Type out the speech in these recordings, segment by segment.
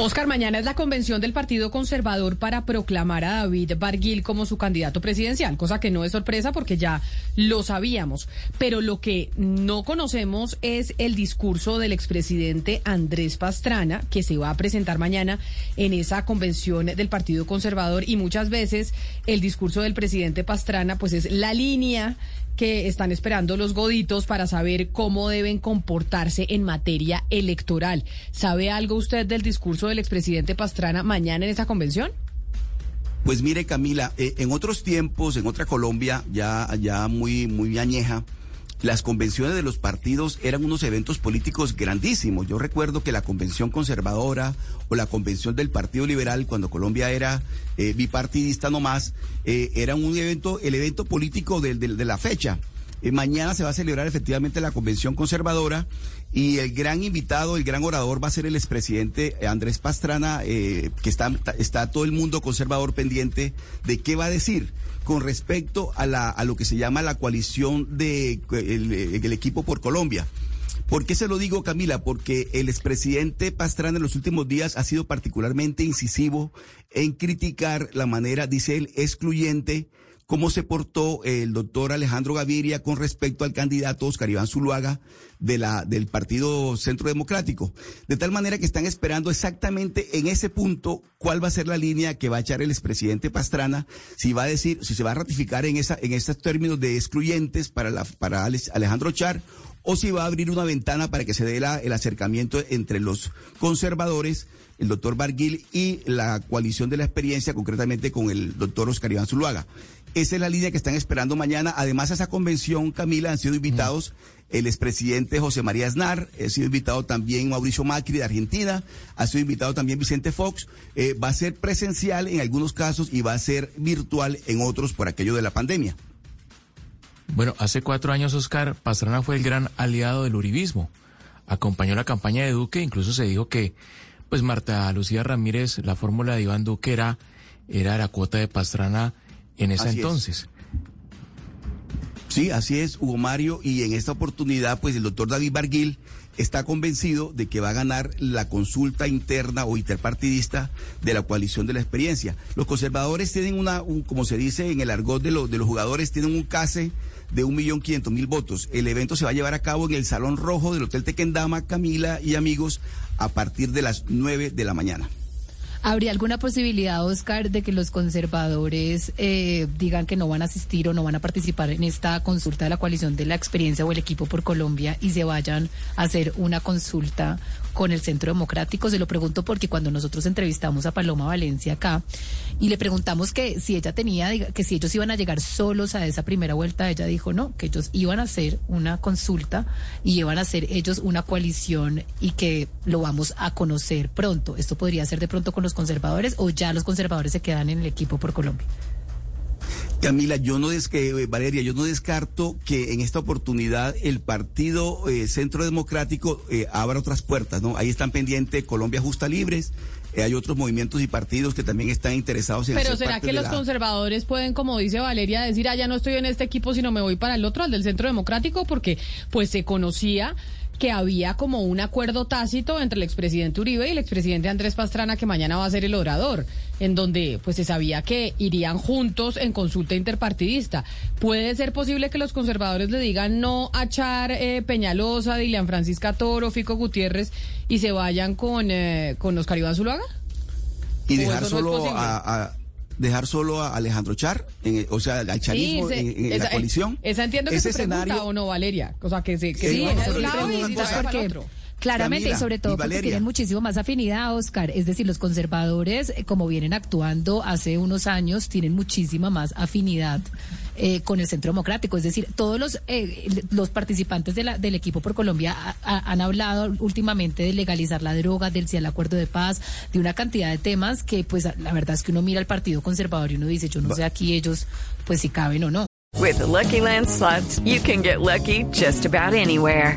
Oscar, mañana es la convención del Partido Conservador para proclamar a David Barguil como su candidato presidencial, cosa que no es sorpresa porque ya lo sabíamos. Pero lo que no conocemos es el discurso del expresidente Andrés Pastrana, que se va a presentar mañana en esa convención del Partido Conservador. Y muchas veces el discurso del presidente Pastrana, pues es la línea que están esperando los goditos para saber cómo deben comportarse en materia electoral. ¿Sabe algo usted del discurso del expresidente Pastrana mañana en esa convención? Pues mire, Camila, eh, en otros tiempos, en otra Colombia, ya, ya muy, muy añeja, las convenciones de los partidos eran unos eventos políticos grandísimos. Yo recuerdo que la convención conservadora o la convención del Partido Liberal, cuando Colombia era eh, bipartidista nomás, eh, era un evento, el evento político de, la fecha. Eh, mañana se va a celebrar efectivamente la convención conservadora y el gran invitado, el gran orador va a ser el expresidente Andrés Pastrana, que está, está todo el mundo conservador pendiente de qué va a decir con respecto a, la, a lo que se llama la coalición de el, equipo por Colombia. ¿Por qué se lo digo, Camila? Porque el expresidente Pastrana en los últimos días ha sido particularmente incisivo en criticar la manera, dice él, excluyente cómo se portó el doctor Alejandro Gaviria con respecto al candidato Oscar Iván Zuluaga de la, del Partido Centro Democrático. De tal manera que están esperando exactamente en ese punto cuál va a ser la línea que va a echar el expresidente Pastrana, si va a decir, si se va a ratificar en, esa, en estos términos de excluyentes para, la, para Alejandro Char o si va a abrir una ventana para que se dé el acercamiento entre los conservadores, el doctor Barguil y la coalición de la experiencia, concretamente con el doctor Oscar Iván Zuluaga. Esa es la línea que están esperando mañana. Además, a esa convención, Camila, han sido invitados el expresidente José María Aznar, ha sido invitado también Mauricio Macri de Argentina, ha sido invitado también Vicente Fox. Eh, va a ser presencial en algunos casos y va a ser virtual en otros por aquello de la pandemia. Bueno, hace cuatro años, Oscar, Pastrana fue el gran aliado del uribismo. Acompañó la campaña de Duque, incluso se dijo que, pues Marta Lucía Ramírez, la fórmula de Iván Duque era, era la cuota de Pastrana en ese entonces. Sí, así es, Hugo Mario, y en esta oportunidad, pues el doctor David Barguil está convencido de que va a ganar la consulta interna o interpartidista de la coalición de la experiencia. Los conservadores tienen una, como se dice en el argot de, de los jugadores, tienen un case de un millón quinientos mil votos. El evento se va a llevar a cabo en el Salón Rojo del Hotel Tequendama, Camila y amigos, a partir de las nueve de la mañana. ¿Habría alguna posibilidad, Oscar, de que los conservadores eh, digan que no van a asistir o no van a participar en esta consulta de la coalición de la experiencia o el equipo por Colombia y se vayan a hacer una consulta con el Centro Democrático? Se lo pregunto porque cuando nosotros entrevistamos a Paloma Valencia acá y le preguntamos que si ella tenía, que si ellos iban a llegar solos a esa primera vuelta, ella dijo no, que ellos iban a hacer una consulta y iban a hacer ellos una coalición y que lo vamos a conocer pronto. Esto podría ser de pronto con los conservadores o ya los conservadores se quedan en el equipo por Colombia. Camila, yo no des que, eh, Valeria, yo no descarto que en esta oportunidad el Partido eh, Centro Democrático eh, abra otras puertas, ¿no? Ahí están pendientes Colombia Justa Libres, hay otros movimientos y partidos que también están interesados en Pero ¿será que los conservadores pueden, como dice Valeria, decir, ah, ya no estoy en este equipo, sino me voy para el otro, al del Centro Democrático? Porque pues se conocía que había como un acuerdo tácito entre el expresidente Uribe y el expresidente Andrés Pastrana que mañana va a ser el orador, en donde pues se sabía que irían juntos en consulta interpartidista. ¿Puede ser posible que los conservadores le digan no a Char eh, Peñalosa, Dilian Francisca Toro, Fico Gutiérrez y se vayan con, eh, con Oscar Iván Zuluaga? Y dejar solo a, dejar solo a Alejandro Char, en, o sea, al charismo en, la coalición. Esa entiendo que se pregunta o no, Valeria. O sea, que se que sí, sí, Claramente, y sobre todo porque tienen muchísimo más afinidad, Oscar. Es decir, los conservadores, eh, como vienen actuando hace unos años, tienen muchísima más afinidad eh, con el Centro Democrático. Es decir, todos los, eh, los participantes de la, del equipo por Colombia han hablado últimamente de legalizar la droga, del el acuerdo de paz, de una cantidad de temas que, pues, la verdad es que uno mira al Partido Conservador y uno dice, yo no sé aquí ellos, pues, si caben o no. With Lucky Land slots, you can get lucky just about anywhere.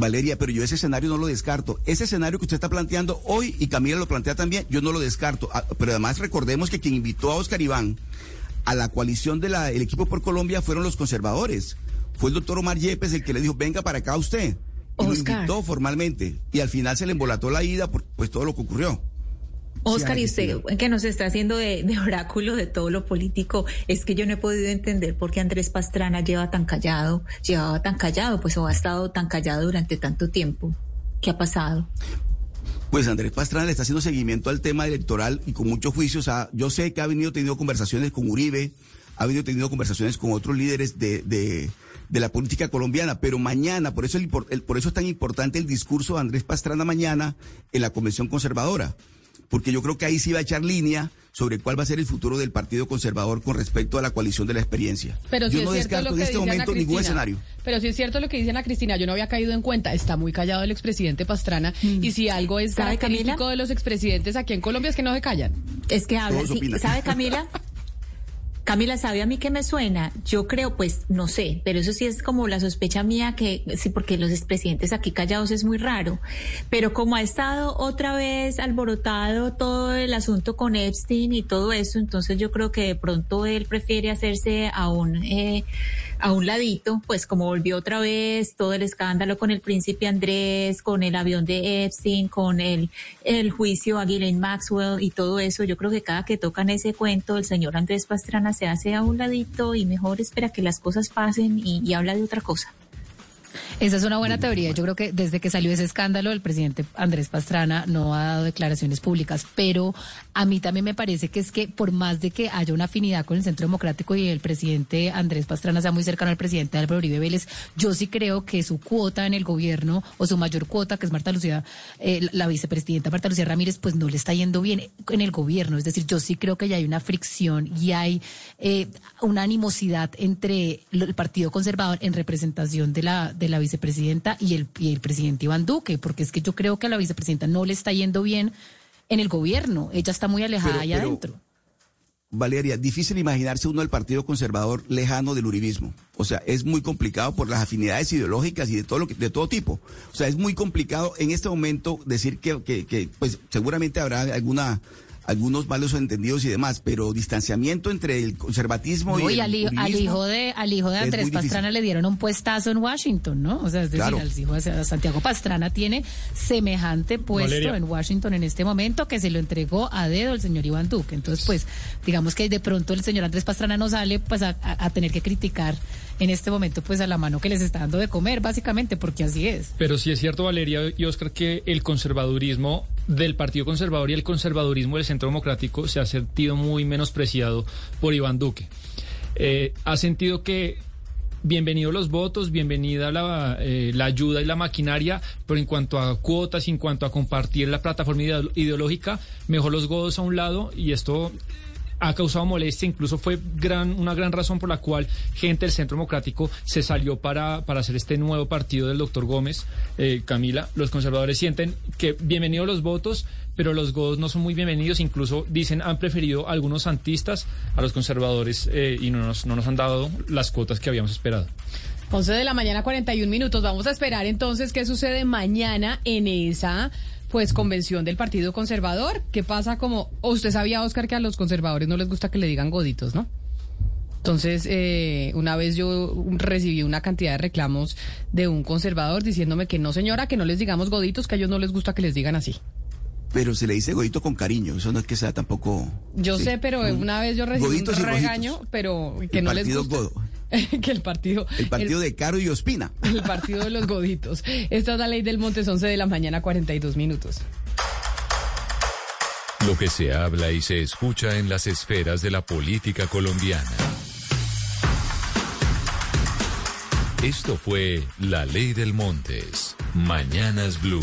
Valeria, pero yo ese escenario no lo descarto. Ese escenario que usted está planteando hoy, y Camila lo plantea también, yo no lo descarto. Ah, pero además recordemos que quien invitó a Oscar Iván a la coalición del equipo por Colombia fueron los conservadores. Fue el doctor Omar Yepes el que le dijo, venga para acá usted. Y lo invitó formalmente. Y al final se le embolató la ida por pues todo lo que ocurrió. Oscar, y usted que nos está haciendo de, oráculo de todo lo político, es que yo no he podido entender por qué Andrés Pastrana lleva tan callado, llevaba tan callado, pues o ha estado tan callado durante tanto tiempo. ¿Qué ha pasado? Pues Andrés Pastrana le está haciendo seguimiento al tema electoral y con muchos juicios. yo sé que ha venido teniendo conversaciones con Uribe, ha venido teniendo conversaciones con otros líderes de, de, de la política colombiana, pero mañana, por eso, el, por eso es tan importante el discurso de Andrés Pastrana mañana en la Convención Conservadora porque yo creo que ahí sí va a echar línea sobre cuál va a ser el futuro del Partido Conservador con respecto a la coalición de la experiencia. Pero yo no descarto en este momento ningún escenario. Pero si es cierto lo que dice Ana Cristina, yo no había caído en cuenta, está muy callado el expresidente Pastrana mm. y si algo es característico de los expresidentes aquí en Colombia es que no se callan. Es que habla, ¿sabe Camila? Camila, ¿sabe a mí qué me suena? Yo creo, pues, no sé, pero eso sí es como la sospecha mía que, sí, porque los expresidentes aquí callados es muy raro, pero como ha estado otra vez alborotado todo el asunto con Epstein y todo eso, entonces yo creo que de pronto él prefiere hacerse a un, eh, a un ladito, pues como volvió otra vez todo el escándalo con el príncipe Andrés, con el avión de Epstein, con el, el juicio a Ghislaine Maxwell y todo eso, yo creo que cada que tocan ese cuento, el señor Andrés Pastrana se hace a un ladito y mejor espera que las cosas pasen y, habla de otra cosa. Esa es una buena teoría. Yo creo que desde que salió ese escándalo, el presidente Andrés Pastrana no ha dado declaraciones públicas, pero a mí también me parece que es que por más de que haya una afinidad con el Centro Democrático y el presidente Andrés Pastrana sea muy cercano al presidente Álvaro Uribe Vélez, yo sí creo que su cuota en el gobierno o su mayor cuota, que es Marta Lucía, eh, la vicepresidenta Marta Lucía Ramírez, pues no le está yendo bien en el gobierno. Es decir, yo sí creo que ya hay una fricción y hay eh, una animosidad entre el Partido Conservador en representación de la, de la vicepresidenta y el, y el presidente Iván Duque, porque es que yo creo que a la vicepresidenta no le está yendo bien en el gobierno. Ella está muy alejada allá adentro. Valeria, difícil imaginarse uno del Partido Conservador lejano del uribismo. O sea, es muy complicado por las afinidades ideológicas y de todo lo que, de todo tipo. O sea, es muy complicado en este momento decir que, que, que pues seguramente habrá alguna algunos malos entendidos y demás, pero distanciamiento entre el conservatismo y, el al, al, hijo de al hijo de Andrés Pastrana le dieron un puestazo en Washington, ¿no? O sea, es decir, al hijo de Santiago Pastrana tiene semejante puesto en Washington en este momento que se lo entregó a dedo el señor Iván Duque. Entonces, pues, digamos que de pronto el señor Andrés Pastrana no sale pues a tener que criticar en este momento pues a la mano que les está dando de comer, básicamente, porque así es. Pero sí es cierto, Valeria y Oscar, que el conservadurismo del Partido Conservador y el conservadurismo del Centro Democrático se ha sentido muy menospreciado por Iván Duque. Eh, ha sentido que bienvenidos los votos, bienvenida la, eh, la, ayuda y la maquinaria, pero en cuanto a cuotas, en cuanto a compartir la plataforma ideológica, mejor los godos a un lado y esto ha causado molestia, incluso fue gran, una gran razón por la cual gente del Centro Democrático se salió para, para hacer este nuevo partido del doctor Gómez. Eh, Camila, los conservadores sienten que bienvenidos los votos, pero los godos no son muy bienvenidos, incluso dicen han preferido algunos santistas a los conservadores eh, y no nos, no nos han dado las cuotas que habíamos esperado. 11 de la mañana, 41 minutos. Vamos a esperar entonces qué sucede mañana en esa pues convención del Partido Conservador. ¿Qué pasa como usted sabía, Oscar, que a los conservadores no les gusta que le digan goditos, ¿no? Entonces, eh, una vez yo recibí una cantidad de reclamos de un conservador diciéndome que no, señora, que no les digamos goditos, que a ellos no les gusta que les digan así. Pero se le dice godito con cariño, eso no es que sea tampoco... Yo sé, pero mm. una vez yo recibí un regaño, pero que no les gusta. Godo. que el partido... El partido de Caro y Ospina. El partido de los goditos. Esta es la ley del Montes 11 de la mañana, 42 minutos. Lo que se habla y se escucha en las esferas de la política colombiana. Esto fue La Ley del Montes. Mañanas Blue.